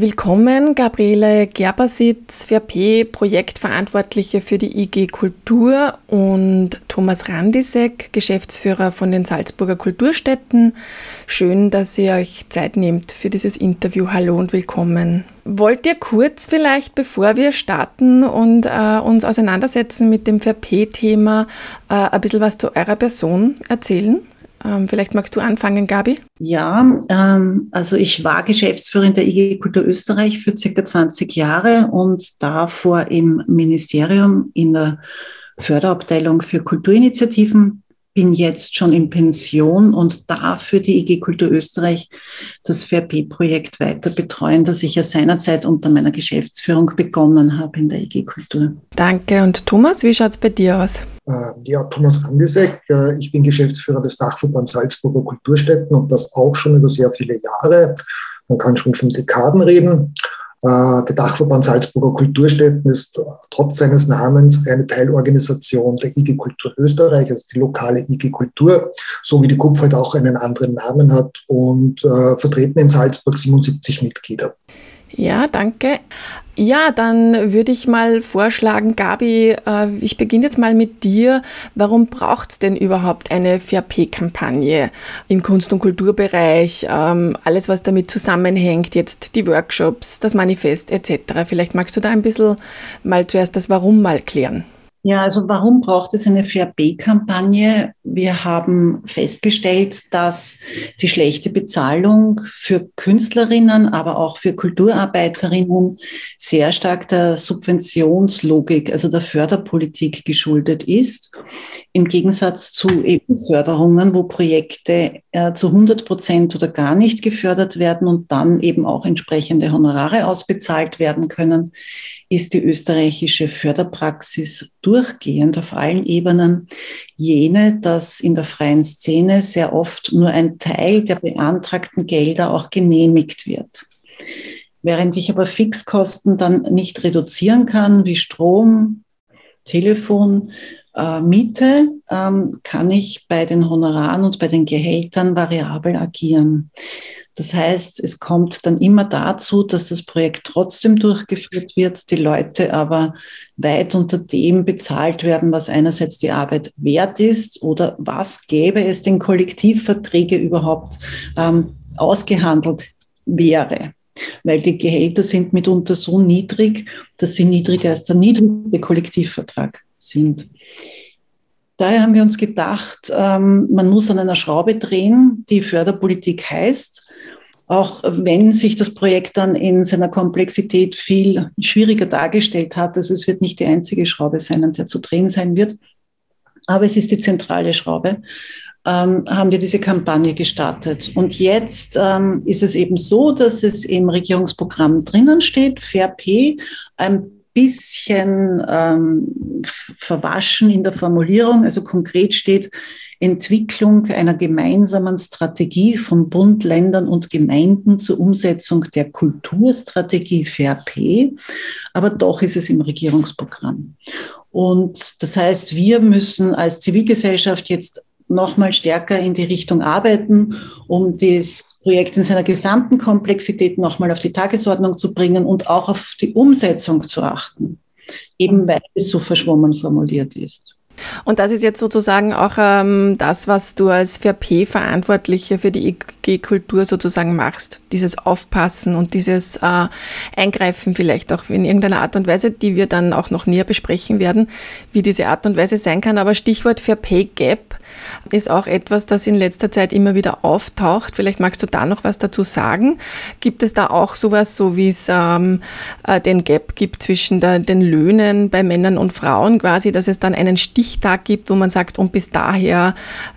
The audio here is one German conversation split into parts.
Willkommen, Gabriele Gerbersitz, VP, Projektverantwortliche für die IG Kultur und Thomas Randisek, Geschäftsführer von den Salzburger Kulturstätten. Schön, dass ihr euch Zeit nehmt für dieses Interview. Hallo und willkommen. Wollt ihr kurz vielleicht, bevor wir starten und äh, uns auseinandersetzen mit dem VP-Thema, äh, ein bisschen was zu eurer Person erzählen? Ähm, vielleicht magst du anfangen, Gabi? Ja, ähm, also ich war Geschäftsführerin der IG Kultur Österreich für circa 20 Jahre und davor im Ministerium in der Förderabteilung für Kulturinitiativen bin jetzt schon in Pension und darf für die IG Kultur Österreich das VRP-Projekt weiter betreuen, das ich ja seinerzeit unter meiner Geschäftsführung begonnen habe in der IG Kultur. Danke. Und Thomas, wie schaut es bei dir aus? Äh, ja, Thomas Andesek. Äh, ich bin Geschäftsführer des Dachverbands Salzburger Kulturstätten und das auch schon über sehr viele Jahre. Man kann schon von Dekaden reden. Äh, der Dachverband Salzburger Kulturstätten ist trotz seines Namens eine Teilorganisation der IG Kultur Österreich, also die lokale IG Kultur, so wie die KUPF halt auch einen anderen Namen hat und äh, vertreten in Salzburg 77 Mitglieder. Ja, danke. Ja, dann würde ich mal vorschlagen, Gabi, äh, ich beginne jetzt mal mit dir. Warum braucht es denn überhaupt eine VRP-Kampagne im Kunst- und Kulturbereich? Ähm, alles, was damit zusammenhängt, jetzt die Workshops, das Manifest etc. Vielleicht magst du da ein bisschen mal zuerst das Warum mal klären. Ja, also warum braucht es eine Fair-B-Kampagne? Wir haben festgestellt, dass die schlechte Bezahlung für Künstlerinnen, aber auch für Kulturarbeiterinnen sehr stark der Subventionslogik, also der Förderpolitik geschuldet ist. Im Gegensatz zu EU-Förderungen, wo Projekte äh, zu 100 Prozent oder gar nicht gefördert werden und dann eben auch entsprechende Honorare ausbezahlt werden können, ist die österreichische Förderpraxis durchgehend auf allen Ebenen jene, dass in der freien Szene sehr oft nur ein Teil der beantragten Gelder auch genehmigt wird. Während ich aber Fixkosten dann nicht reduzieren kann, wie Strom, Telefon, äh, Miete, ähm, kann ich bei den Honoraren und bei den Gehältern variabel agieren. Das heißt, es kommt dann immer dazu, dass das Projekt trotzdem durchgeführt wird, die Leute aber weit unter dem bezahlt werden, was einerseits die Arbeit wert ist oder was gäbe es den Kollektivverträge überhaupt ähm, ausgehandelt wäre. Weil die Gehälter sind mitunter so niedrig, dass sie niedriger als der niedrigste Kollektivvertrag sind. Daher haben wir uns gedacht, ähm, man muss an einer Schraube drehen, die Förderpolitik heißt auch wenn sich das Projekt dann in seiner Komplexität viel schwieriger dargestellt hat. Also es wird nicht die einzige Schraube sein, an der zu drehen sein wird. Aber es ist die zentrale Schraube. Ähm, haben wir diese Kampagne gestartet. Und jetzt ähm, ist es eben so, dass es im Regierungsprogramm drinnen steht, FairP, ein bisschen ähm, verwaschen in der Formulierung. Also konkret steht, Entwicklung einer gemeinsamen Strategie von Bund, Ländern und Gemeinden zur Umsetzung der Kulturstrategie FAIRP. Aber doch ist es im Regierungsprogramm. Und das heißt, wir müssen als Zivilgesellschaft jetzt nochmal stärker in die Richtung arbeiten, um das Projekt in seiner gesamten Komplexität nochmal auf die Tagesordnung zu bringen und auch auf die Umsetzung zu achten, eben weil es so verschwommen formuliert ist. Und das ist jetzt sozusagen auch ähm, das, was du als VP-Verantwortliche für die IG-Kultur sozusagen machst. Dieses Aufpassen und dieses äh, Eingreifen vielleicht auch in irgendeiner Art und Weise, die wir dann auch noch näher besprechen werden, wie diese Art und Weise sein kann. Aber Stichwort VP-Gap ist auch etwas, das in letzter Zeit immer wieder auftaucht. Vielleicht magst du da noch was dazu sagen. Gibt es da auch sowas, so wie es ähm, äh, den Gap gibt zwischen der, den Löhnen bei Männern und Frauen quasi, dass es dann einen Stichtag gibt, wo man sagt, und bis daher,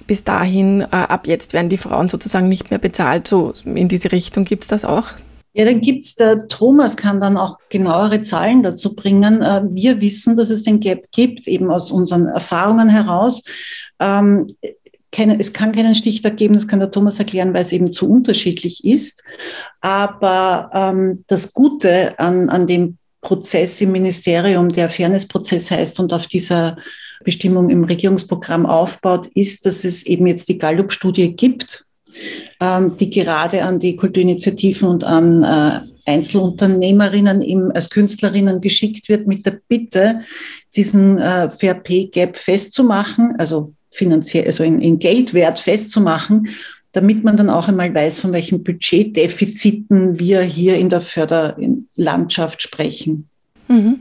bis dahin, äh, ab jetzt werden die Frauen sozusagen nicht mehr bezahlt. So in diese Richtung gibt es das auch? Ja, dann gibt's der Thomas kann dann auch genauere Zahlen dazu bringen. Äh, wir wissen, dass es den Gap gibt, eben aus unseren Erfahrungen heraus. Ähm, keine, es kann keinen Stichtag geben, das kann der Thomas erklären, weil es eben zu unterschiedlich ist. Aber ähm, das Gute an, an dem Prozess im Ministerium, der Fairnessprozess heißt und auf dieser Bestimmung im Regierungsprogramm aufbaut, ist, dass es eben jetzt die Gallup-Studie gibt, ähm, die gerade an die Kulturinitiativen und an äh, Einzelunternehmerinnen eben als Künstlerinnen geschickt wird mit der Bitte, diesen äh, Fair Pay Gap festzumachen, also finanziell, also in, in Geldwert festzumachen, damit man dann auch einmal weiß, von welchen Budgetdefiziten wir hier in der Förderlandschaft sprechen. Mhm.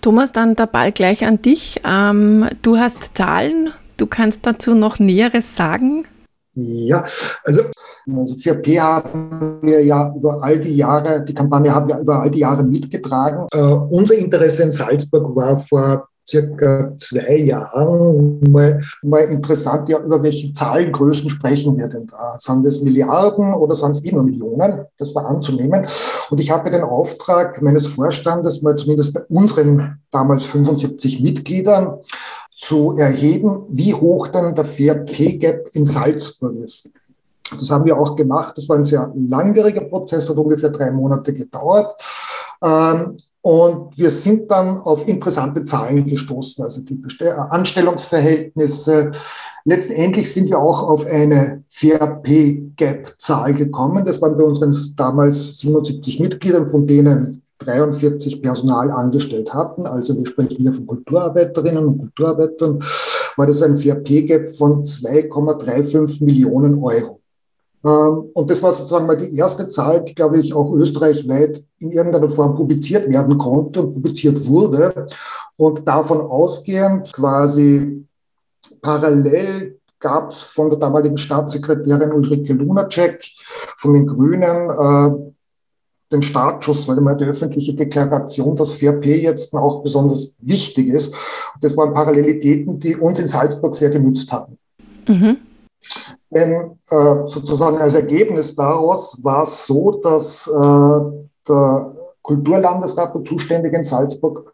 Thomas, dann der Ball gleich an dich. Ähm, du hast Zahlen, du kannst dazu noch Näheres sagen. Ja, also, also für P haben wir ja über all die Jahre, die Kampagne haben wir über all die Jahre mitgetragen. Äh, unser Interesse in Salzburg war vor circa zwei Jahren mal, mal interessant, ja, über welche Zahlengrößen sprechen wir denn da? Sind das Milliarden oder sind es immer Millionen? Das war anzunehmen. Und ich hatte den Auftrag meines Vorstandes, mal zumindest bei unseren damals 75 Mitgliedern, zu erheben, wie hoch denn der Fair Pay Gap in Salzburg ist. Das haben wir auch gemacht. Das war ein sehr langwieriger Prozess, hat ungefähr drei Monate gedauert. Ähm, und wir sind dann auf interessante Zahlen gestoßen, also die Anstellungsverhältnisse. Letztendlich sind wir auch auf eine Fair Pay Gap Zahl gekommen. Das waren bei unseren damals 77 Mitgliedern, von denen 43 Personal angestellt hatten. Also wir sprechen hier von Kulturarbeiterinnen und Kulturarbeitern. War das ein Fair Pay Gap von 2,35 Millionen Euro. Ähm, und das war sozusagen mal die erste Zahl, die, glaube ich, auch österreichweit in irgendeiner Form publiziert werden konnte und publiziert wurde. Und davon ausgehend quasi parallel gab es von der damaligen Staatssekretärin Ulrike Lunacek von den Grünen äh, den Startschuss, sage mal, die öffentliche Deklaration, dass Pay jetzt auch besonders wichtig ist. Und das waren Parallelitäten, die uns in Salzburg sehr genützt haben. Mhm. Denn äh, sozusagen als Ergebnis daraus war es so, dass äh, der Kulturlandesrat, der zuständige in Salzburg,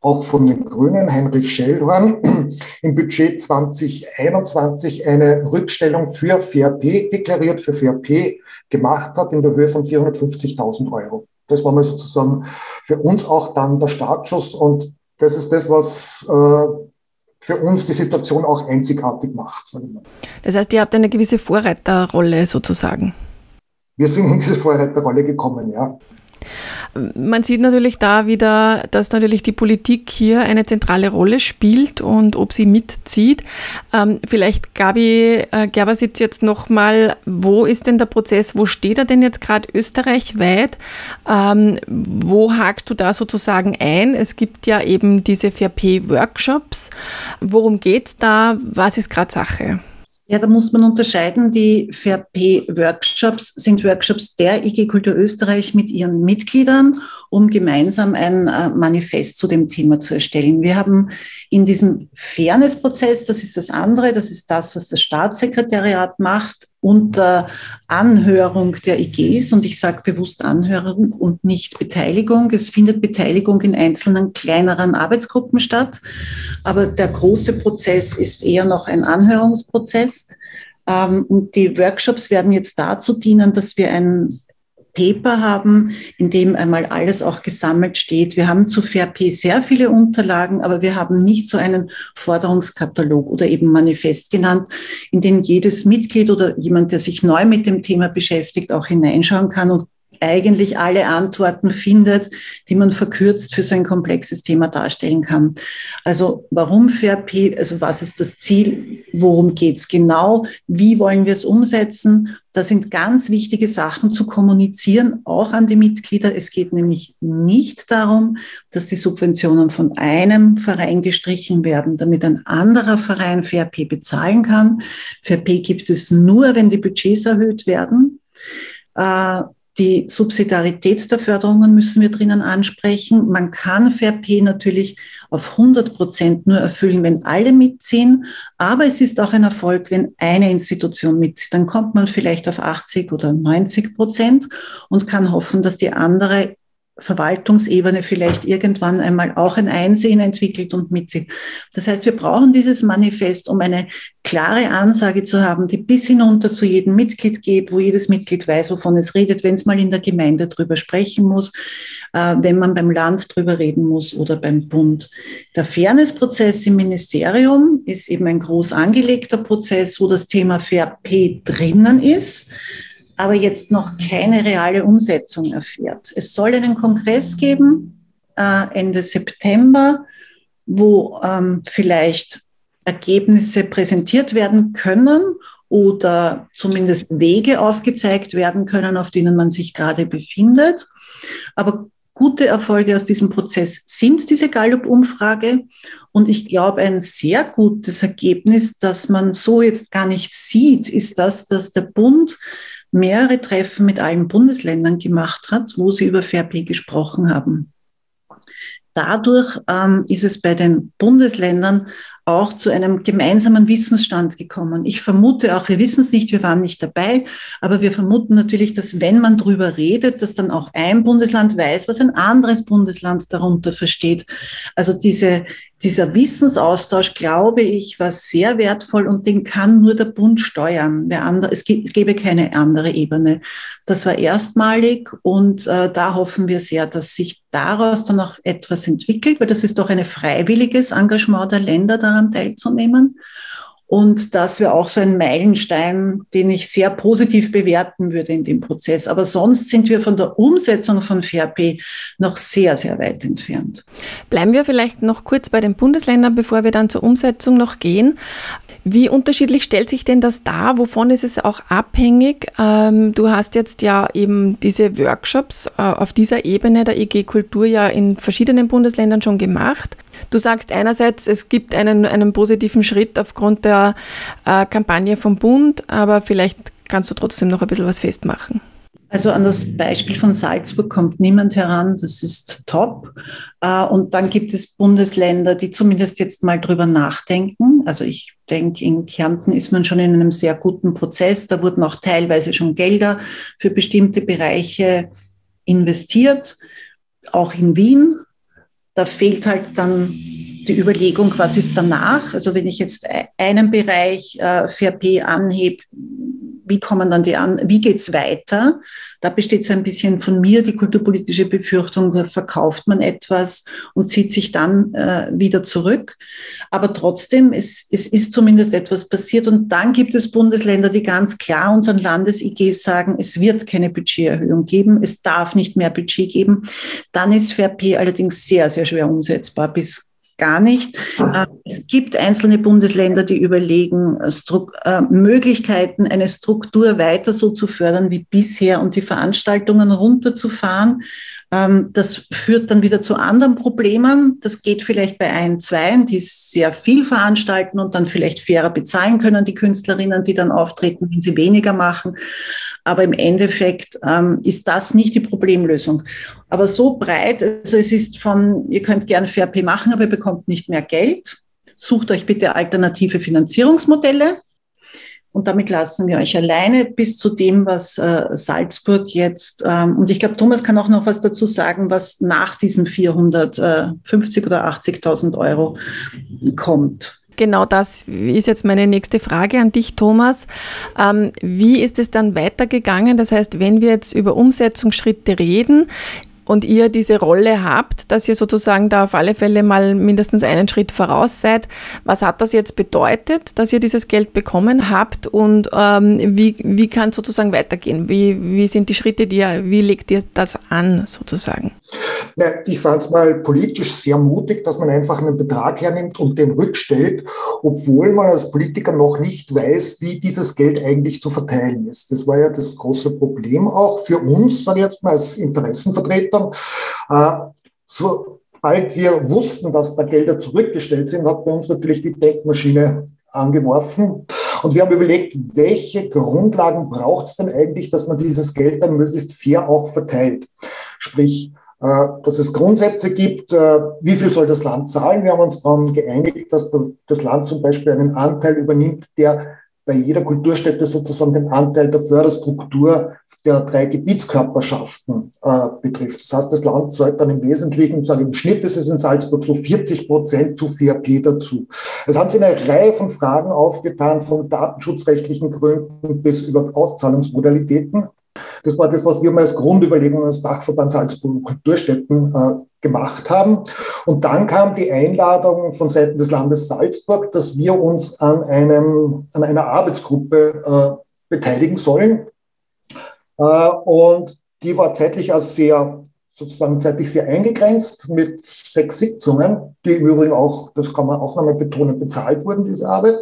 auch von den Grünen, Heinrich Schellhorn, im Budget 2021 eine Rückstellung für FairP deklariert, für FairP gemacht hat in der Höhe von 450.000 Euro. Das war mal sozusagen für uns auch dann der Startschuss und das ist das, was äh, für uns die Situation auch einzigartig macht. Das heißt, ihr habt eine gewisse Vorreiterrolle sozusagen. Wir sind in diese Vorreiterrolle gekommen, ja. Man sieht natürlich da wieder, dass natürlich die Politik hier eine zentrale Rolle spielt und ob sie mitzieht. Ähm, vielleicht, Gabi äh, Gerbersitz, jetzt nochmal, wo ist denn der Prozess, wo steht er denn jetzt gerade österreichweit? Ähm, wo hakst du da sozusagen ein? Es gibt ja eben diese 4P-Workshops. Worum geht es da? Was ist gerade Sache? Ja, da muss man unterscheiden. Die VRP-Workshops sind Workshops der IG Kultur Österreich mit ihren Mitgliedern, um gemeinsam ein äh, Manifest zu dem Thema zu erstellen. Wir haben in diesem Fairness-Prozess, das ist das andere, das ist das, was das Staatssekretariat macht, unter Anhörung der IGs, und ich sage bewusst Anhörung und nicht Beteiligung. Es findet Beteiligung in einzelnen kleineren Arbeitsgruppen statt, aber der große Prozess ist eher noch ein Anhörungsprozess. Ähm, und die Workshops werden jetzt dazu dienen, dass wir ein Paper haben, in dem einmal alles auch gesammelt steht. Wir haben zu FairP sehr viele Unterlagen, aber wir haben nicht so einen Forderungskatalog oder eben Manifest genannt, in den jedes Mitglied oder jemand, der sich neu mit dem Thema beschäftigt, auch hineinschauen kann und eigentlich alle Antworten findet, die man verkürzt für so ein komplexes Thema darstellen kann. Also warum FairP, also was ist das Ziel, worum geht es genau, wie wollen wir es umsetzen? Das sind ganz wichtige Sachen zu kommunizieren, auch an die Mitglieder. Es geht nämlich nicht darum, dass die Subventionen von einem Verein gestrichen werden, damit ein anderer Verein FairP bezahlen kann. FairP gibt es nur, wenn die Budgets erhöht werden. Die Subsidiarität der Förderungen müssen wir drinnen ansprechen. Man kann FairP natürlich auf 100 Prozent nur erfüllen, wenn alle mitziehen. Aber es ist auch ein Erfolg, wenn eine Institution mitzieht. Dann kommt man vielleicht auf 80 oder 90 Prozent und kann hoffen, dass die andere Verwaltungsebene vielleicht irgendwann einmal auch ein Einsehen entwickelt und mitzieht. Das heißt, wir brauchen dieses Manifest, um eine klare Ansage zu haben, die bis hinunter zu jedem Mitglied geht, wo jedes Mitglied weiß, wovon es redet, wenn es mal in der Gemeinde drüber sprechen muss, äh, wenn man beim Land drüber reden muss oder beim Bund. Der Fairnessprozess im Ministerium ist eben ein groß angelegter Prozess, wo das Thema Fair P drinnen ist aber jetzt noch keine reale Umsetzung erfährt. Es soll einen Kongress geben äh, Ende September, wo ähm, vielleicht Ergebnisse präsentiert werden können oder zumindest Wege aufgezeigt werden können, auf denen man sich gerade befindet. Aber gute Erfolge aus diesem Prozess sind diese Gallup-Umfrage. Und ich glaube, ein sehr gutes Ergebnis, das man so jetzt gar nicht sieht, ist das, dass der Bund mehrere Treffen mit allen Bundesländern gemacht hat, wo sie über Fair Play gesprochen haben. Dadurch ähm, ist es bei den Bundesländern auch zu einem gemeinsamen Wissensstand gekommen. Ich vermute auch, wir wissen es nicht, wir waren nicht dabei, aber wir vermuten natürlich, dass wenn man darüber redet, dass dann auch ein Bundesland weiß, was ein anderes Bundesland darunter versteht. Also diese, dieser Wissensaustausch, glaube ich, war sehr wertvoll und den kann nur der Bund steuern. Andere, es gäbe keine andere Ebene. Das war erstmalig und äh, da hoffen wir sehr, dass sich daraus dann auch etwas entwickelt, weil das ist doch ein freiwilliges Engagement der Länder, daran teilzunehmen. Und das wäre auch so ein Meilenstein, den ich sehr positiv bewerten würde in dem Prozess. Aber sonst sind wir von der Umsetzung von FairP noch sehr, sehr weit entfernt. Bleiben wir vielleicht noch kurz bei den Bundesländern, bevor wir dann zur Umsetzung noch gehen. Wie unterschiedlich stellt sich denn das dar? Wovon ist es auch abhängig? Ähm, du hast jetzt ja eben diese Workshops äh, auf dieser Ebene der EG Kultur ja in verschiedenen Bundesländern schon gemacht. Du sagst einerseits, es gibt einen, einen positiven Schritt aufgrund der äh, Kampagne vom Bund, aber vielleicht kannst du trotzdem noch ein bisschen was festmachen. Also an das Beispiel von Salzburg kommt niemand heran, das ist top. Äh, und dann gibt es Bundesländer, die zumindest jetzt mal drüber nachdenken. Also ich denke, in Kärnten ist man schon in einem sehr guten Prozess. Da wurden auch teilweise schon Gelder für bestimmte Bereiche investiert. Auch in Wien da fehlt halt dann die Überlegung, was ist danach? Also wenn ich jetzt einen Bereich äh, FRP anhebe, wie kommen dann die an, wie geht's weiter? Da besteht so ein bisschen von mir die kulturpolitische Befürchtung, da verkauft man etwas und zieht sich dann äh, wieder zurück. Aber trotzdem, es, es ist zumindest etwas passiert. Und dann gibt es Bundesländer, die ganz klar unseren Landes-IGs sagen, es wird keine Budgeterhöhung geben, es darf nicht mehr Budget geben. Dann ist FRP allerdings sehr, sehr schwer umsetzbar bis gar nicht. Äh, es gibt einzelne Bundesländer, die überlegen, äh, äh, Möglichkeiten, eine Struktur weiter so zu fördern wie bisher und die Veranstaltungen runterzufahren. Ähm, das führt dann wieder zu anderen Problemen. Das geht vielleicht bei ein, zwei, die sehr viel veranstalten und dann vielleicht fairer bezahlen können, die Künstlerinnen, die dann auftreten, wenn sie weniger machen. Aber im Endeffekt ähm, ist das nicht die Problemlösung. Aber so breit, also es ist von, ihr könnt gerne FairP machen, aber ihr bekommt nicht mehr Geld. Sucht euch bitte alternative Finanzierungsmodelle. Und damit lassen wir euch alleine bis zu dem, was äh, Salzburg jetzt, ähm, und ich glaube, Thomas kann auch noch was dazu sagen, was nach diesen 450 oder 80.000 Euro kommt genau das ist jetzt meine nächste Frage an dich, Thomas. Ähm, wie ist es dann weitergegangen? Das heißt, wenn wir jetzt über Umsetzungsschritte reden, und ihr diese Rolle habt, dass ihr sozusagen da auf alle Fälle mal mindestens einen Schritt voraus seid. Was hat das jetzt bedeutet, dass ihr dieses Geld bekommen habt und ähm, wie, wie kann es sozusagen weitergehen? Wie, wie sind die Schritte, die ihr, wie legt ihr das an sozusagen? Ja, ich fand es mal politisch sehr mutig, dass man einfach einen Betrag hernimmt und den rückstellt, obwohl man als Politiker noch nicht weiß, wie dieses Geld eigentlich zu verteilen ist. Das war ja das große Problem auch für uns, sage ich jetzt mal, als Interessenvertreter Eltern. Äh, sobald wir wussten, dass da Gelder zurückgestellt sind, hat bei uns natürlich die Denkmaschine angeworfen. Und wir haben überlegt, welche Grundlagen braucht es denn eigentlich, dass man dieses Geld dann möglichst fair auch verteilt. Sprich, äh, dass es Grundsätze gibt, äh, wie viel soll das Land zahlen. Wir haben uns dann geeinigt, dass das Land zum Beispiel einen Anteil übernimmt, der bei jeder Kulturstätte sozusagen den Anteil der Förderstruktur der drei Gebietskörperschaften äh, betrifft. Das heißt, das Land zahlt dann im Wesentlichen, sage im Schnitt ist es in Salzburg so 40 Prozent zu FAP dazu. Es haben sich eine Reihe von Fragen aufgetan, von datenschutzrechtlichen Gründen bis über Auszahlungsmodalitäten. Das war das, was wir mal als Grundüberlegung als Dachverband Salzburg Kulturstätten äh, gemacht haben. Und dann kam die Einladung von Seiten des Landes Salzburg, dass wir uns an, einem, an einer Arbeitsgruppe äh, beteiligen sollen. Und die war zeitlich als sehr sozusagen zeitlich sehr eingegrenzt mit sechs Sitzungen, die im Übrigen auch, das kann man auch nochmal betonen, bezahlt wurden, diese Arbeit,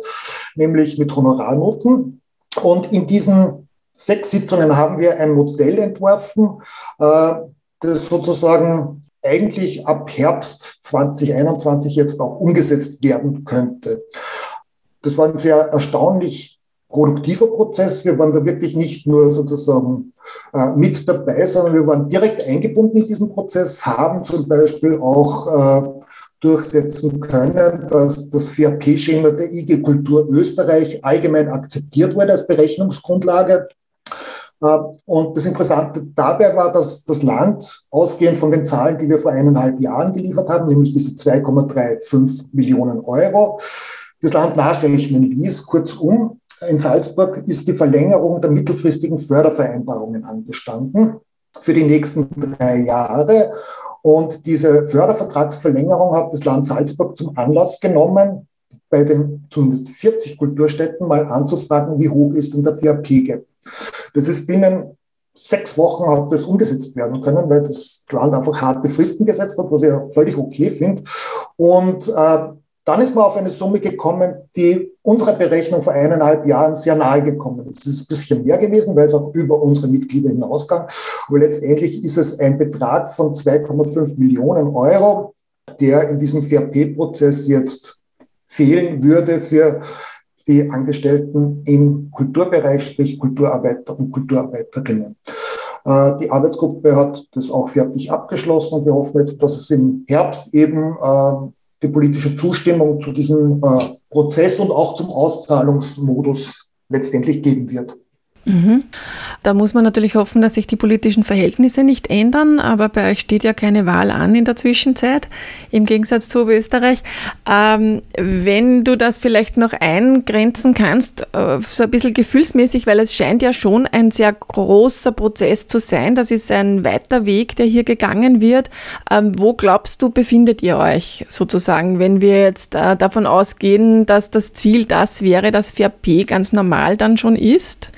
nämlich mit Honorarnoten. Und in diesen sechs Sitzungen haben wir ein Modell entworfen, äh, das sozusagen eigentlich ab Herbst 2021 jetzt auch umgesetzt werden könnte. Das war ein sehr erstaunlich produktiver Prozess. Wir waren da wirklich nicht nur sozusagen äh, mit dabei, sondern wir waren direkt eingebunden in diesen Prozess, haben zum Beispiel auch äh, durchsetzen können, dass das VRP-Schema der IG Kultur Österreich allgemein akzeptiert wurde als Berechnungsgrundlage. Äh, und das Interessante dabei war, dass das Land, ausgehend von den Zahlen, die wir vor eineinhalb Jahren geliefert haben, nämlich diese 2,35 Millionen Euro, das Land nachrechnen ließ. Kurzum, in Salzburg ist die Verlängerung der mittelfristigen Fördervereinbarungen angestanden für die nächsten drei Jahre. Und diese Fördervertragsverlängerung hat das Land Salzburg zum Anlass genommen, bei den zumindest 40 Kulturstätten mal anzufragen, wie hoch ist denn der FAP-Gap. Das ist binnen sechs Wochen hat das umgesetzt werden können, weil das Land einfach harte Fristen gesetzt hat, was ich völlig okay finde. Und äh, dann ist man auf eine Summe gekommen, die unserer Berechnung vor eineinhalb Jahren sehr nahe gekommen ist. Es ist ein bisschen mehr gewesen, weil es auch über unsere Mitglieder hinausgang. Aber letztendlich ist es ein Betrag von 2,5 Millionen Euro, der in diesem VRP-Prozess jetzt fehlen würde für die Angestellten im Kulturbereich, sprich Kulturarbeiter und Kulturarbeiterinnen. Äh, die Arbeitsgruppe hat das auch fertig abgeschlossen wir hoffen jetzt, dass es im Herbst eben äh, die politische Zustimmung zu diesem äh, Prozess und auch zum Auszahlungsmodus letztendlich geben wird. Mhm. Da muss man natürlich hoffen, dass sich die politischen Verhältnisse nicht ändern, aber bei euch steht ja keine Wahl an in der Zwischenzeit, im Gegensatz zu Österreich. Ähm, wenn du das vielleicht noch eingrenzen kannst, äh, so ein bisschen gefühlsmäßig, weil es scheint ja schon ein sehr großer Prozess zu sein, das ist ein weiter Weg, der hier gegangen wird. Ähm, wo glaubst du, befindet ihr euch sozusagen, wenn wir jetzt äh, davon ausgehen, dass das Ziel das wäre, dass VRP ganz normal dann schon ist?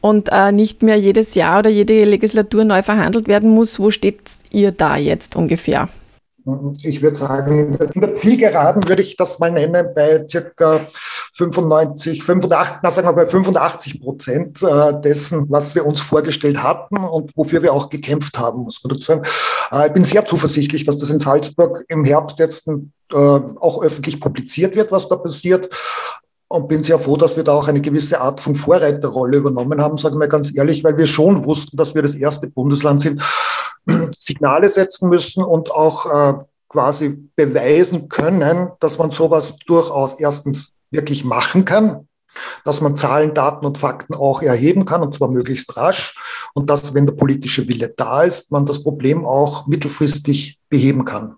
Und äh, nicht mehr jedes Jahr oder jede Legislatur neu verhandelt werden muss. Wo steht ihr da jetzt ungefähr? Ich würde sagen, in der Zielgeraden würde ich das mal nennen bei circa 95, 85, na sagen wir bei 85 Prozent äh, dessen, was wir uns vorgestellt hatten und wofür wir auch gekämpft haben, muss man sagen. Äh, ich bin sehr zuversichtlich, dass das in Salzburg im Herbst jetzt äh, auch öffentlich publiziert wird, was da passiert und bin sehr froh, dass wir da auch eine gewisse Art von Vorreiterrolle übernommen haben, sagen wir ganz ehrlich, weil wir schon wussten, dass wir das erste Bundesland sind, Signale setzen müssen und auch äh, quasi beweisen können, dass man sowas durchaus erstens wirklich machen kann, dass man Zahlen, Daten und Fakten auch erheben kann, und zwar möglichst rasch, und dass, wenn der politische Wille da ist, man das Problem auch mittelfristig beheben kann.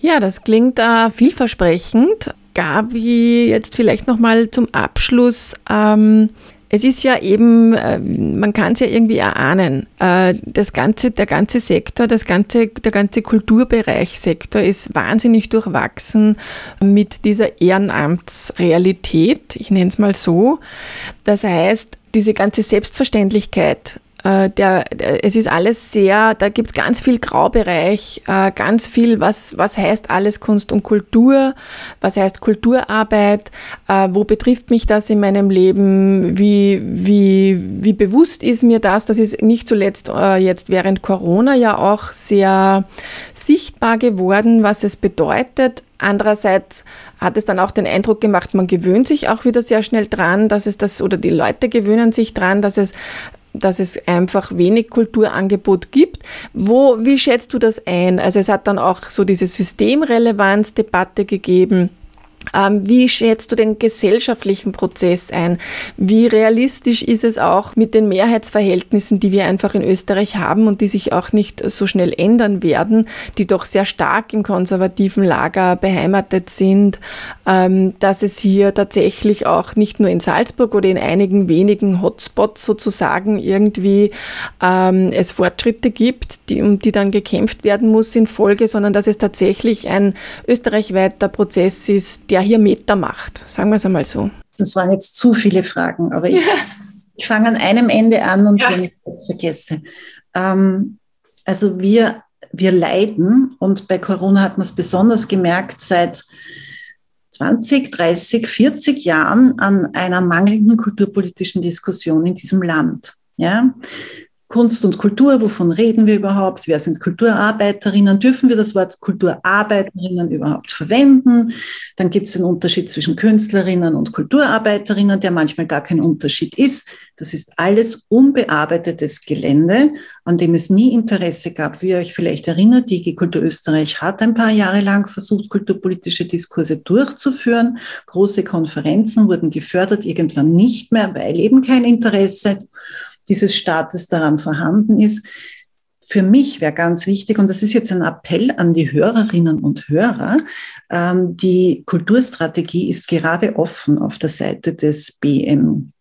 Ja, das klingt äh, vielversprechend. Gabi, jetzt vielleicht nochmal zum Abschluss. Ähm, es ist ja eben, äh, man kann es ja irgendwie erahnen, äh, das ganze, der ganze Sektor, das ganze, der ganze Kulturbereichsektor ist wahnsinnig durchwachsen mit dieser Ehrenamtsrealität, ich nenne es mal so. Das heißt, diese ganze Selbstverständlichkeit der, der, es ist alles sehr, da gibt es ganz viel Graubereich, äh, ganz viel, was, was heißt alles Kunst und Kultur, was heißt Kulturarbeit, äh, wo betrifft mich das in meinem Leben, wie, wie, wie bewusst ist mir das, das ist nicht zuletzt äh, jetzt während Corona ja auch sehr sichtbar geworden, was es bedeutet, Andererseits hat es dann auch den Eindruck gemacht, man gewöhnt sich auch wieder sehr schnell dran, dass es das, oder die Leute gewöhnen sich dran, dass es dass es einfach wenig Kulturangebot gibt. Wo, wie schätzt du das ein? Also es hat dann auch so diese Systemrelevanzdebatte gegeben. Ähm, wie schätzt du den gesellschaftlichen Prozess ein? Wie realistisch ist es auch mit den Mehrheitsverhältnissen, die wir einfach in Österreich haben und die sich auch nicht so schnell ändern werden, die doch sehr stark im konservativen Lager beheimatet sind, ähm, dass es hier tatsächlich auch nicht nur in Salzburg oder in einigen wenigen Hotspots sozusagen irgendwie ähm, es Fortschritte gibt, die, um die dann gekämpft werden muss in Folge, sondern dass es tatsächlich ein österreichweiter Prozess ist, der hier Meter macht. Sagen wir es einmal so. Das waren jetzt zu viele Fragen, aber ich, Ich fange an einem Ende an und ja. wenn ich das vergesse. Ähm, also wir, wir leiden und bei Corona hat man es besonders gemerkt seit 20, 30, 40 Jahren an einer mangelnden kulturpolitischen Diskussion in diesem Land. Ja? Kunst und Kultur, wovon reden wir überhaupt? Wer sind Kulturarbeiterinnen? Dürfen wir das Wort Kulturarbeiterinnen überhaupt verwenden? Dann gibt es den Unterschied zwischen Künstlerinnen und Kulturarbeiterinnen, der manchmal gar kein Unterschied ist. Das ist alles unbearbeitetes Gelände, an dem es nie Interesse gab. Wie ihr euch vielleicht erinnert, die IG Kultur Österreich hat ein paar Jahre lang versucht, kulturpolitische Diskurse durchzuführen. Große Konferenzen wurden gefördert, irgendwann nicht mehr, weil eben kein Interesse dieses Staates daran vorhanden ist. Für mich wäre ganz wichtig, und das ist jetzt ein Appell an die Hörerinnen und Hörer, ähm, die Kulturstrategie ist gerade offen auf der Seite des BMKÖS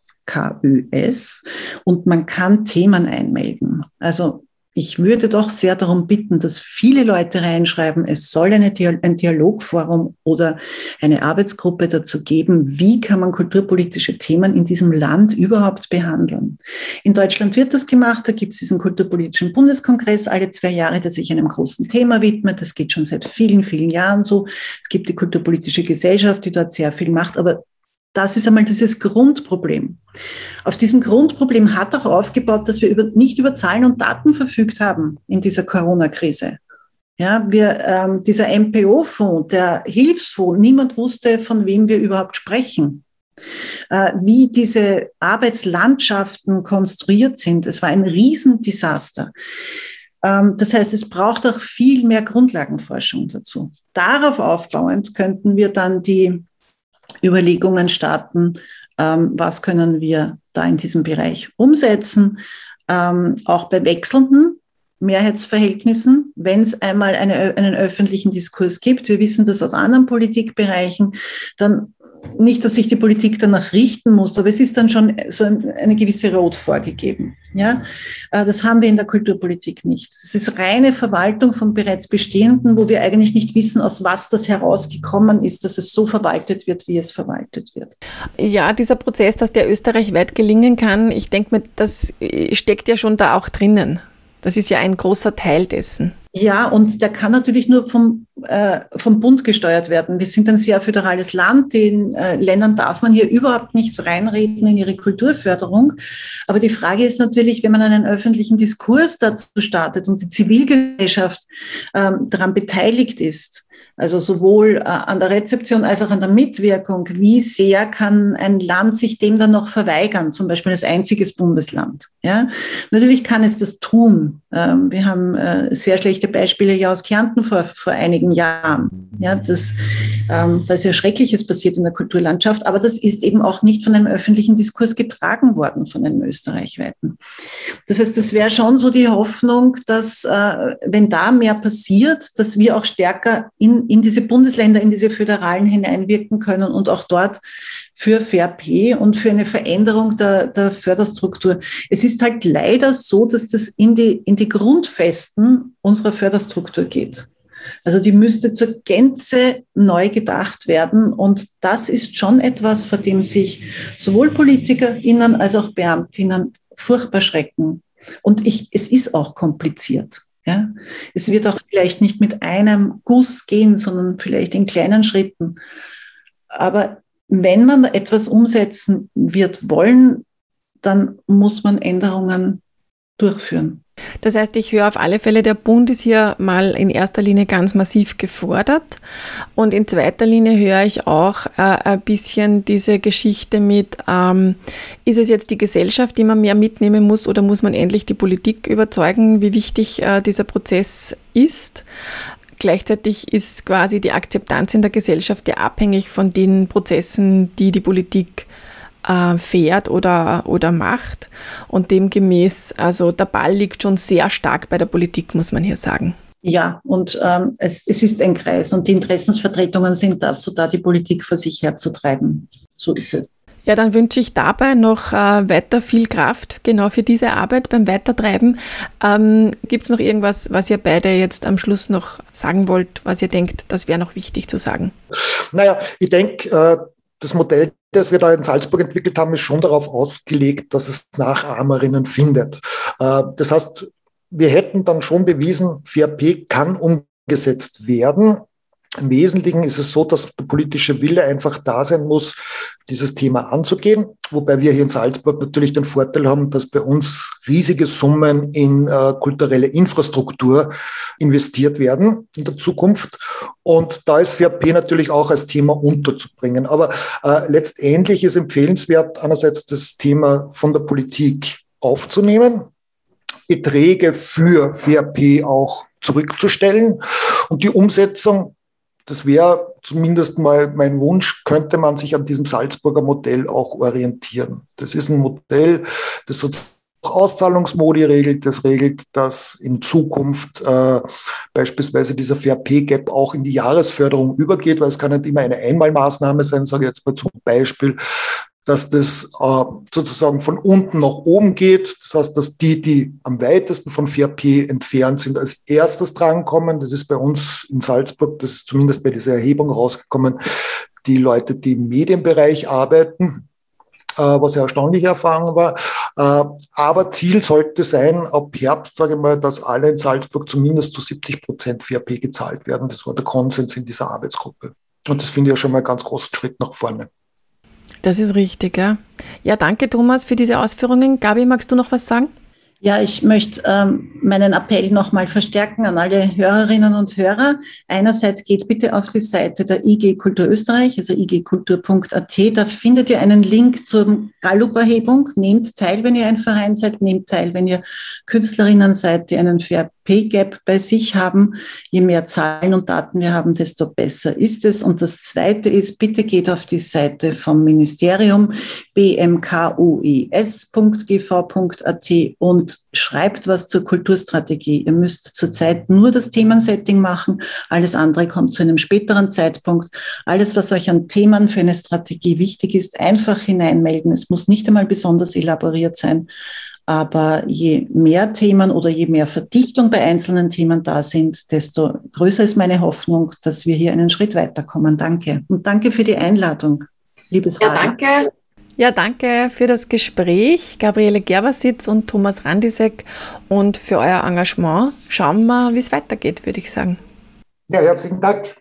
und man kann Themen einmelden. Also ich würde doch sehr darum bitten, dass viele Leute reinschreiben, es soll eine, ein Dialogforum oder eine Arbeitsgruppe dazu geben, wie kann man kulturpolitische Themen in diesem Land überhaupt behandeln. In Deutschland wird das gemacht, da gibt es diesen kulturpolitischen Bundeskongress alle zwei Jahre, der sich einem großen Thema widmet. Das geht schon seit vielen, vielen Jahren so. Es gibt die kulturpolitische Gesellschaft, die dort sehr viel macht, aber das ist einmal dieses Grundproblem. Auf diesem Grundproblem hat auch aufgebaut, dass wir über, nicht über Zahlen und Daten verfügt haben in dieser Corona-Krise. Ja, wir, ähm, dieser MPO-Fonds, der Hilfsfonds, niemand wusste, von wem wir überhaupt sprechen. Äh, wie diese Arbeitslandschaften konstruiert sind. Es war ein Riesendesaster. Ähm, das heißt, es braucht auch viel mehr Grundlagenforschung dazu. Darauf aufbauend könnten wir dann die Überlegungen starten, ähm, was können wir da in diesem Bereich umsetzen, ähm, auch bei wechselnden Mehrheitsverhältnissen, wenn es einmal eine, einen öffentlichen Diskurs gibt. Wir wissen das aus anderen Politikbereichen, dann nicht, dass sich die Politik danach richten muss, aber es ist dann schon so eine gewisse Rot vorgegeben. Ja, äh, das haben wir in der Kulturpolitik nicht. Es ist reine Verwaltung von bereits Bestehenden, wo wir eigentlich nicht wissen, aus was das herausgekommen ist, dass es so verwaltet wird, wie es verwaltet wird. Ja, dieser Prozess, dass der österreichweit gelingen kann, ich denke mir, das steckt ja schon da auch drinnen. Das ist ja ein großer Teil dessen. Ja, und der kann natürlich nur vom, äh, vom Bund gesteuert werden. Wir sind ein sehr föderales Land. Den äh, Ländern darf man hier überhaupt nichts reinreden in ihre Kulturförderung. Aber die Frage ist natürlich, wenn man einen öffentlichen Diskurs dazu startet und die Zivilgesellschaft ähm, daran beteiligt ist, also sowohl äh, an der Rezeption als auch an der Mitwirkung. Wie sehr kann ein Land sich dem dann noch verweigern, zum Beispiel als einziges Bundesland? Ja, natürlich kann es das tun. Ähm, wir haben äh, sehr schlechte Beispiele ja aus Kärnten vor, vor einigen Jahren. Ja, das, ähm, da ist ja Schreckliches passiert in der Kulturlandschaft, aber das ist eben auch nicht von einem öffentlichen Diskurs getragen worden, von einem österreichweiten. Das heißt, das wäre schon so die Hoffnung, dass, äh, wenn da mehr passiert, dass wir auch stärker in in, diese Bundesländer, in diese Föderalen hineinwirken können und auch dort für FairP und für eine Veränderung der, der Förderstruktur. Es ist halt leider so, dass das in die, in die Grundfesten unserer Förderstruktur geht. Also die müsste zur Gänze neu gedacht werden. Und das ist schon etwas, vor dem sich sowohl PolitikerInnen als auch Beamtinnen furchtbar schrecken. Und ich, es ist auch kompliziert. Ja? Es wird auch vielleicht nicht mit einem Guss gehen, sondern vielleicht in kleinen Schritten. Aber wenn man etwas umsetzen wird wollen, dann muss man Änderungen durchführen. Das heißt, ich höre auf alle Fälle, der Bund ist hier mal in erster Linie ganz massiv gefordert. Und in zweiter Linie höre ich auch äh, ein bisschen diese Geschichte mit, ähm, ist es jetzt die Gesellschaft, die man mehr mitnehmen muss oder muss man endlich die Politik überzeugen, wie wichtig äh, dieser Prozess ist? Gleichzeitig ist quasi die Akzeptanz in der Gesellschaft ja abhängig von den Prozessen, die die Politik fährt oder, oder macht. Und demgemäß, also der Ball liegt schon sehr stark bei der Politik, muss man hier sagen. Ja, und ähm, es, es ist ein Kreis und die Interessensvertretungen sind dazu da, die Politik vor sich herzutreiben. So ist es. Ja, dann wünsche ich dabei noch äh, weiter viel Kraft, genau für diese Arbeit beim Weitertreiben. Ähm, Gibt es noch irgendwas, was ihr beide jetzt am Schluss noch sagen wollt, was ihr denkt, das wäre noch wichtig zu sagen? Naja, ich denke, äh, das Modell das wir da in Salzburg entwickelt haben, ist schon darauf ausgelegt, dass es Nachahmerinnen findet. Äh, das heißt, wir hätten dann schon bewiesen, VRP kann umgesetzt werden. Im Wesentlichen ist es so, dass der politische Wille einfach da sein muss, dieses Thema anzugehen. Wobei wir hier in Salzburg natürlich den Vorteil haben, dass bei uns riesige Summen in äh, kulturelle Infrastruktur investiert werden in der Zukunft. Und da ist FRP natürlich auch als Thema unterzubringen. Aber äh, letztendlich ist empfehlenswert, einerseits das Thema von der Politik aufzunehmen, Beträge für FRP auch zurückzustellen und die Umsetzung das wäre zumindest mal mein Wunsch, könnte man sich an diesem Salzburger Modell auch orientieren. Das ist ein Modell, das sozusagen Auszahlungsmodi regelt, das regelt, dass in Zukunft äh, beispielsweise dieser Fair-Pay-Gap auch in die Jahresförderung übergeht, weil es kann nicht immer eine Einmalmaßnahme sein, sage ich jetzt mal zum Beispiel, dass das äh, sozusagen von unten nach oben geht. Das heißt, dass die, die am weitesten von 4P entfernt sind, als erstes drankommen. Das ist bei uns in Salzburg, das ist zumindest bei dieser Erhebung rausgekommen, die Leute, die im Medienbereich arbeiten, äh, was eine erstaunliche Erfahrung war. Äh, aber Ziel sollte sein, ab Herbst, sage ich mal, dass alle in Salzburg zumindest zu 70 Prozent 4P gezahlt werden. Das war der Konsens in dieser Arbeitsgruppe. Und das finde ich ja schon mal einen ganz großen Schritt nach vorne. Das ist richtig, ja. Ja, danke Thomas für diese Ausführungen. Gabi, magst du noch was sagen? Ja, ich möchte ähm, meinen Appell nochmal verstärken an alle Hörerinnen und Hörer. Einerseits geht bitte auf die Seite der IG Kultur Österreich, also igkultur.at. Da findet ihr einen Link zur Gallup-Erhebung. Nehmt teil, wenn ihr ein Verein seid. Nehmt teil, wenn ihr Künstlerinnen seid, die einen Fair Pay Gap bei sich haben. Je mehr Zahlen und Daten wir haben, desto besser ist es. Und das Zweite ist, bitte geht auf die Seite vom Ministerium bmkuis.gv.at und schreibt was zur Kulturstrategie. Ihr müsst zurzeit nur das Themensetting machen. Alles andere kommt zu einem späteren Zeitpunkt. Alles, was euch an Themen für eine Strategie wichtig ist, einfach hineinmelden. Es muss nicht einmal besonders elaboriert sein. Aber je mehr Themen oder je mehr Verdichtung bei einzelnen Themen da sind, desto größer ist meine Hoffnung, dass wir hier einen Schritt weiterkommen. Danke. Und danke für die Einladung, liebes Ja, danke. Ja, danke für das Gespräch, Gabriele Gerbersitz und Thomas Randisek und für euer Engagement. Schauen wir, wie es weitergeht, würde ich sagen. Ja, herzlichen Dank.